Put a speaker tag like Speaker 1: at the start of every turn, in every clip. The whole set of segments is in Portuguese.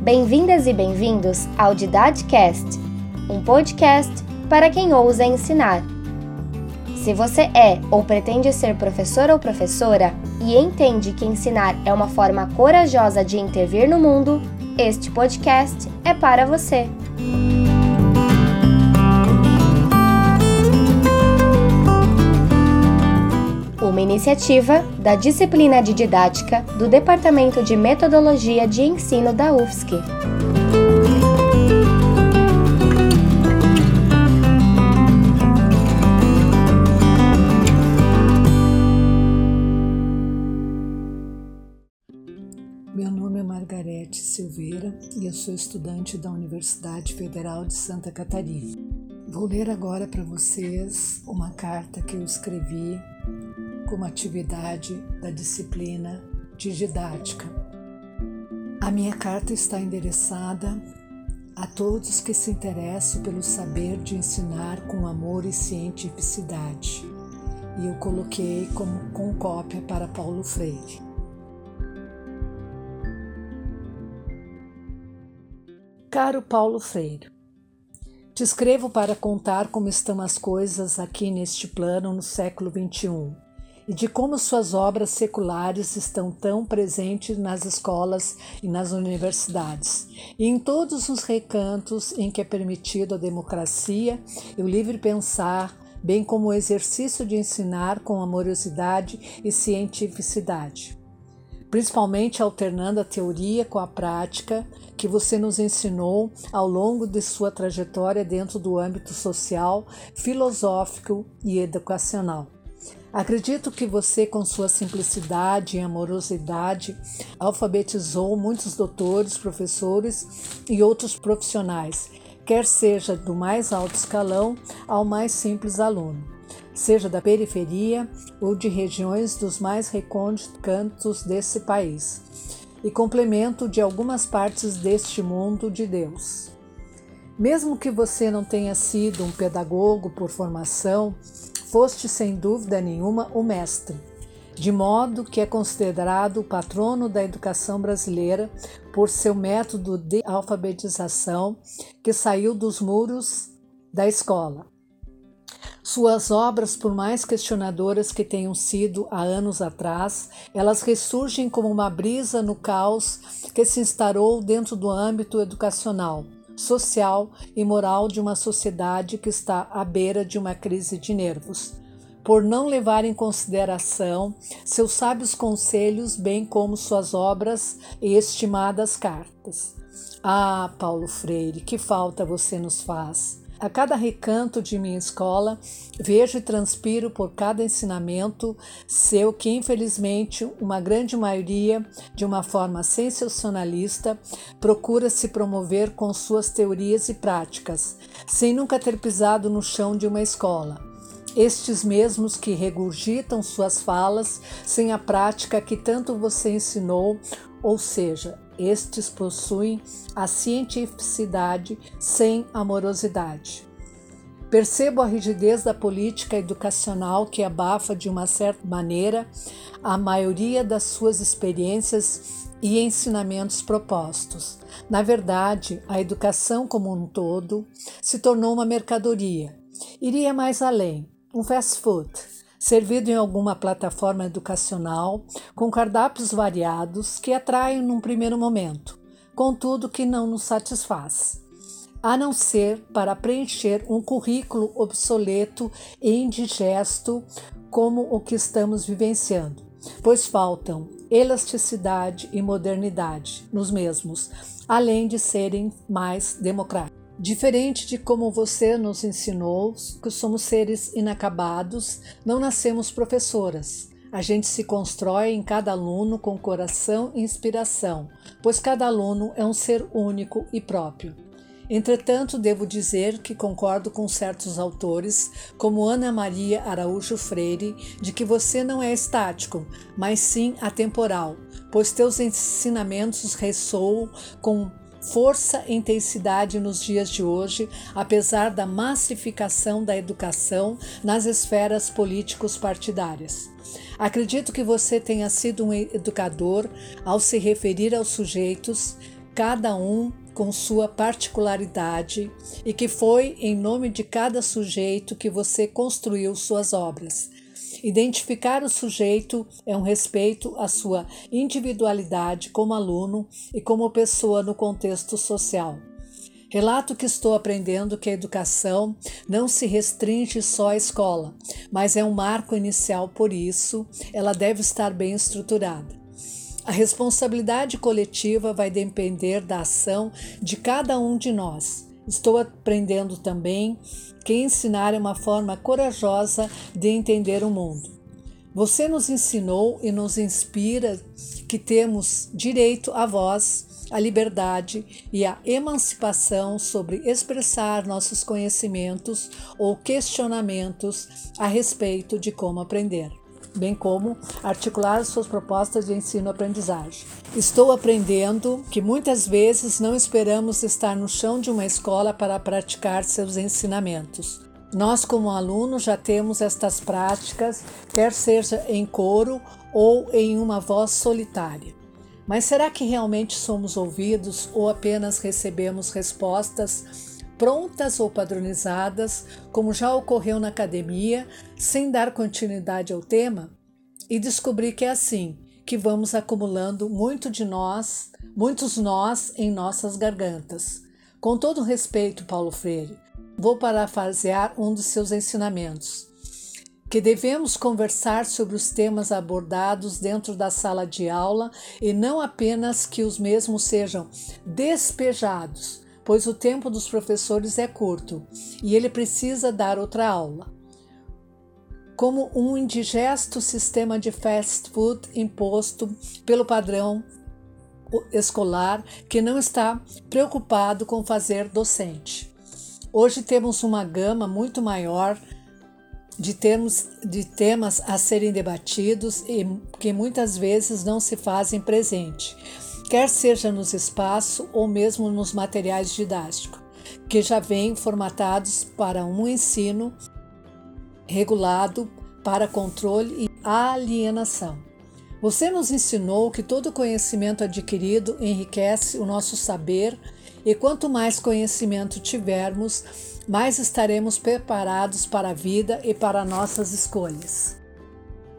Speaker 1: Bem-vindas e bem-vindos ao Didadcast, um podcast para quem ousa ensinar. Se você é ou pretende ser professor ou professora e entende que ensinar é uma forma corajosa de intervir no mundo, este podcast é para você. Uma iniciativa da disciplina de didática do Departamento de Metodologia de Ensino da UFSC.
Speaker 2: Meu nome é Margarete Silveira e eu sou estudante da Universidade Federal de Santa Catarina. Vou ler agora para vocês uma carta que eu escrevi como atividade da disciplina de didática. A minha carta está endereçada a todos que se interessam pelo saber de ensinar com amor e cientificidade, e eu coloquei como com cópia para Paulo Freire. Caro Paulo Freire, te escrevo para contar como estão as coisas aqui neste plano no século XXI e de como suas obras seculares estão tão presentes nas escolas e nas universidades, e em todos os recantos em que é permitido a democracia e o livre pensar, bem como o exercício de ensinar com amorosidade e cientificidade. Principalmente alternando a teoria com a prática que você nos ensinou ao longo de sua trajetória dentro do âmbito social, filosófico e educacional. Acredito que você, com sua simplicidade e amorosidade, alfabetizou muitos doutores, professores e outros profissionais, quer seja do mais alto escalão ao mais simples aluno, seja da periferia ou de regiões dos mais recônditos cantos desse país, e complemento de algumas partes deste mundo de Deus. Mesmo que você não tenha sido um pedagogo por formação, foste sem dúvida nenhuma o mestre, de modo que é considerado o patrono da educação brasileira por seu método de alfabetização que saiu dos muros da escola. Suas obras, por mais questionadoras que tenham sido há anos atrás, elas ressurgem como uma brisa no caos que se instaurou dentro do âmbito educacional social e moral de uma sociedade que está à beira de uma crise de nervos, por não levar em consideração seus sábios conselhos, bem como suas obras e estimadas cartas. Ah, Paulo Freire, que falta você nos faz! A cada recanto de minha escola, vejo e transpiro por cada ensinamento seu que, infelizmente, uma grande maioria, de uma forma sensacionalista, procura se promover com suas teorias e práticas, sem nunca ter pisado no chão de uma escola. Estes mesmos que regurgitam suas falas sem a prática que tanto você ensinou, ou seja, estes possuem a cientificidade sem amorosidade. Percebo a rigidez da política educacional que abafa de uma certa maneira a maioria das suas experiências e ensinamentos propostos. Na verdade, a educação como um todo se tornou uma mercadoria. Iria mais além, um fast food servido em alguma plataforma educacional com cardápios variados que atraem num primeiro momento, contudo que não nos satisfaz, a não ser para preencher um currículo obsoleto e indigesto como o que estamos vivenciando, pois faltam elasticidade e modernidade nos mesmos, além de serem mais democráticos. Diferente de como você nos ensinou, que somos seres inacabados, não nascemos professoras. A gente se constrói em cada aluno com coração e inspiração, pois cada aluno é um ser único e próprio. Entretanto, devo dizer que concordo com certos autores, como Ana Maria Araújo Freire, de que você não é estático, mas sim atemporal, pois teus ensinamentos ressoam com força e intensidade nos dias de hoje, apesar da massificação da educação nas esferas políticos partidárias. Acredito que você tenha sido um educador ao se referir aos sujeitos cada um com sua particularidade e que foi em nome de cada sujeito que você construiu suas obras. Identificar o sujeito é um respeito à sua individualidade como aluno e como pessoa no contexto social. Relato que estou aprendendo que a educação não se restringe só à escola, mas é um marco inicial, por isso, ela deve estar bem estruturada. A responsabilidade coletiva vai depender da ação de cada um de nós. Estou aprendendo também que ensinar é uma forma corajosa de entender o mundo. Você nos ensinou e nos inspira que temos direito à voz, à liberdade e à emancipação sobre expressar nossos conhecimentos ou questionamentos a respeito de como aprender bem como articular suas propostas de ensino-aprendizagem. Estou aprendendo que muitas vezes não esperamos estar no chão de uma escola para praticar seus ensinamentos. Nós, como alunos, já temos estas práticas, quer seja em coro ou em uma voz solitária. Mas será que realmente somos ouvidos ou apenas recebemos respostas prontas ou padronizadas, como já ocorreu na academia, sem dar continuidade ao tema? E descobri que é assim que vamos acumulando muito de nós, muitos nós em nossas gargantas. Com todo respeito, Paulo Freire, vou parafrasear um dos seus ensinamentos que devemos conversar sobre os temas abordados dentro da sala de aula e não apenas que os mesmos sejam despejados, pois o tempo dos professores é curto e ele precisa dar outra aula. Como um indigesto sistema de fast food imposto pelo padrão escolar que não está preocupado com fazer docente. Hoje temos uma gama muito maior de, termos, de temas a serem debatidos e que muitas vezes não se fazem presente, quer seja nos espaços ou mesmo nos materiais didáticos, que já vêm formatados para um ensino regulado para controle e alienação. Você nos ensinou que todo conhecimento adquirido enriquece o nosso saber e quanto mais conhecimento tivermos, mais estaremos preparados para a vida e para nossas escolhas.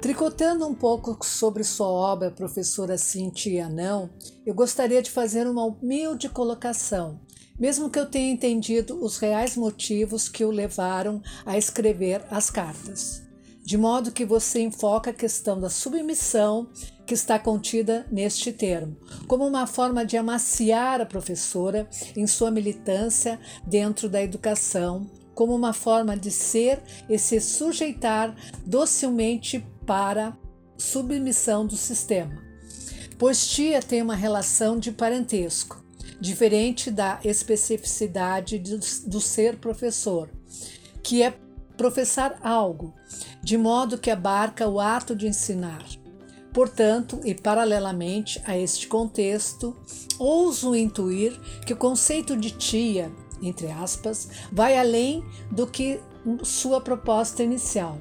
Speaker 2: Tricotando um pouco sobre sua obra, professora Cintia Não, eu gostaria de fazer uma humilde colocação, mesmo que eu tenha entendido os reais motivos que o levaram a escrever as cartas. De modo que você enfoca a questão da submissão que está contida neste termo, como uma forma de amaciar a professora em sua militância dentro da educação, como uma forma de ser e se sujeitar docilmente para submissão do sistema. Pois tia tem uma relação de parentesco, diferente da especificidade do, do ser professor, que é professar algo, de modo que abarca o ato de ensinar Portanto, e paralelamente a este contexto, ouso intuir que o conceito de tia, entre aspas, vai além do que sua proposta inicial.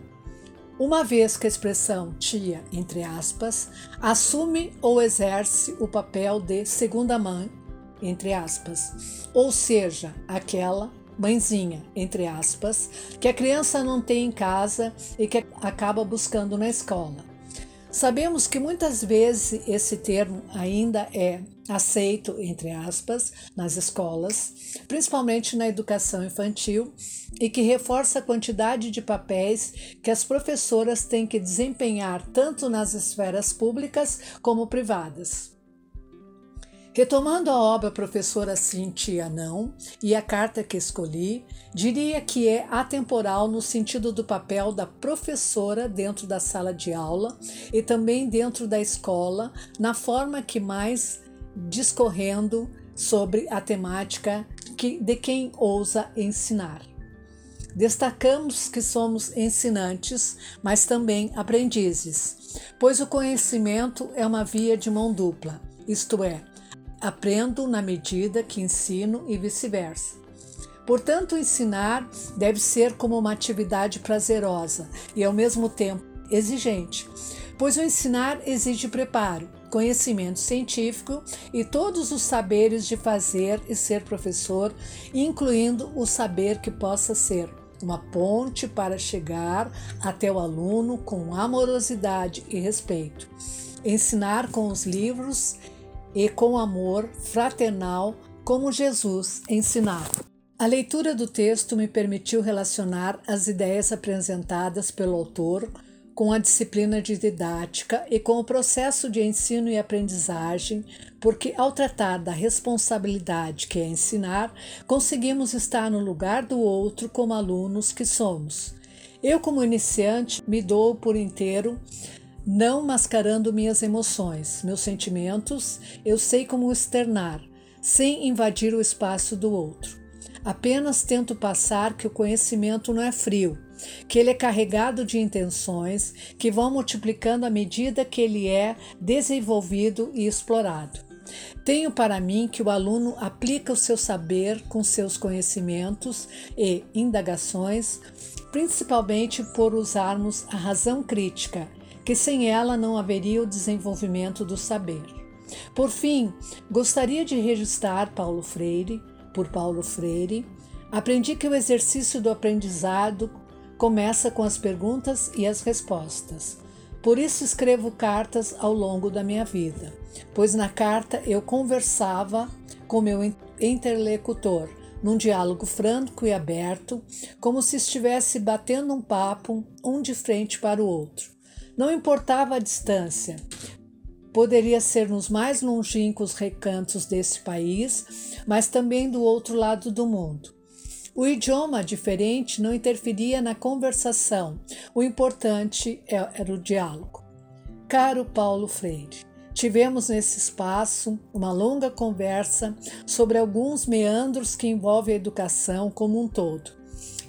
Speaker 2: Uma vez que a expressão tia, entre aspas, assume ou exerce o papel de segunda mãe, entre aspas, ou seja, aquela mãezinha, entre aspas, que a criança não tem em casa e que acaba buscando na escola. Sabemos que muitas vezes esse termo ainda é aceito, entre aspas, nas escolas, principalmente na educação infantil, e que reforça a quantidade de papéis que as professoras têm que desempenhar tanto nas esferas públicas como privadas. Retomando a obra Professora Cintia Não e a carta que escolhi, diria que é atemporal no sentido do papel da professora dentro da sala de aula e também dentro da escola, na forma que mais discorrendo sobre a temática que, de quem ousa ensinar. Destacamos que somos ensinantes, mas também aprendizes, pois o conhecimento é uma via de mão dupla, isto é, aprendo na medida que ensino e vice-versa. Portanto, ensinar deve ser como uma atividade prazerosa e ao mesmo tempo exigente, pois o ensinar exige preparo, conhecimento científico e todos os saberes de fazer e ser professor, incluindo o saber que possa ser uma ponte para chegar até o aluno com amorosidade e respeito. Ensinar com os livros e com amor fraternal, como Jesus ensinava. A leitura do texto me permitiu relacionar as ideias apresentadas pelo autor com a disciplina de didática e com o processo de ensino e aprendizagem, porque ao tratar da responsabilidade que é ensinar, conseguimos estar no lugar do outro como alunos que somos. Eu, como iniciante, me dou por inteiro, não mascarando minhas emoções, meus sentimentos, eu sei como externar, sem invadir o espaço do outro. Apenas tento passar que o conhecimento não é frio, que ele é carregado de intenções que vão multiplicando à medida que ele é desenvolvido e explorado. Tenho para mim que o aluno aplica o seu saber com seus conhecimentos e indagações, principalmente por usarmos a razão crítica, que sem ela não haveria o desenvolvimento do saber. Por fim, gostaria de registrar Paulo Freire, por Paulo Freire, aprendi que o exercício do aprendizado começa com as perguntas e as respostas. Por isso escrevo cartas ao longo da minha vida, pois na carta eu conversava com meu interlocutor, num diálogo franco e aberto, como se estivesse batendo um papo um de frente para o outro. Não importava a distância, Poderia ser nos mais longínquos recantos desse país, mas também do outro lado do mundo. O idioma diferente não interferia na conversação, o importante é, era o diálogo. Caro Paulo Freire, tivemos nesse espaço uma longa conversa sobre alguns meandros que envolvem a educação como um todo.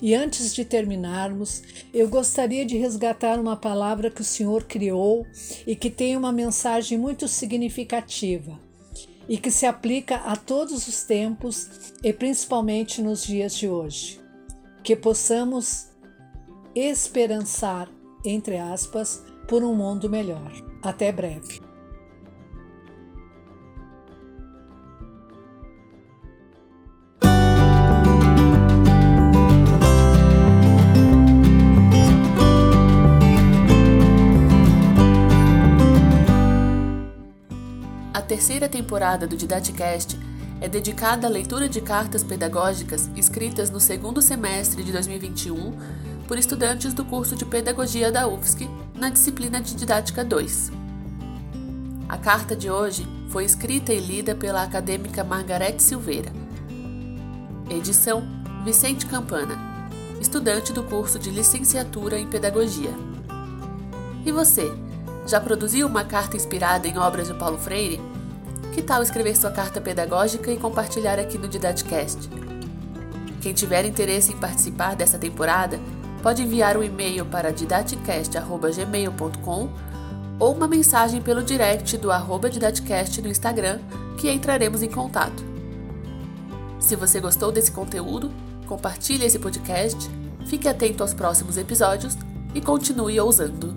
Speaker 2: E antes de terminarmos, eu gostaria de resgatar uma palavra que o Senhor criou e que tem uma mensagem muito significativa e que se aplica a todos os tempos e principalmente nos dias de hoje. Que possamos esperançar, entre aspas, por um mundo melhor. Até breve.
Speaker 3: Terceira temporada do Didaticast é dedicada à leitura de cartas pedagógicas escritas no segundo semestre de 2021 por estudantes do curso de Pedagogia da UFSC na disciplina de Didática 2. A carta de hoje foi escrita e lida pela acadêmica Margarete Silveira. Edição Vicente Campana, estudante do curso de Licenciatura em Pedagogia. E você, já produziu uma carta inspirada em obras de Paulo Freire? Que tal escrever sua carta pedagógica e compartilhar aqui no Didadcast? Quem tiver interesse em participar dessa temporada, pode enviar um e-mail para didacast.gmail.com ou uma mensagem pelo direct do arroba Didacast no Instagram, que entraremos em contato. Se você gostou desse conteúdo, compartilhe esse podcast, fique atento aos próximos episódios e continue ousando.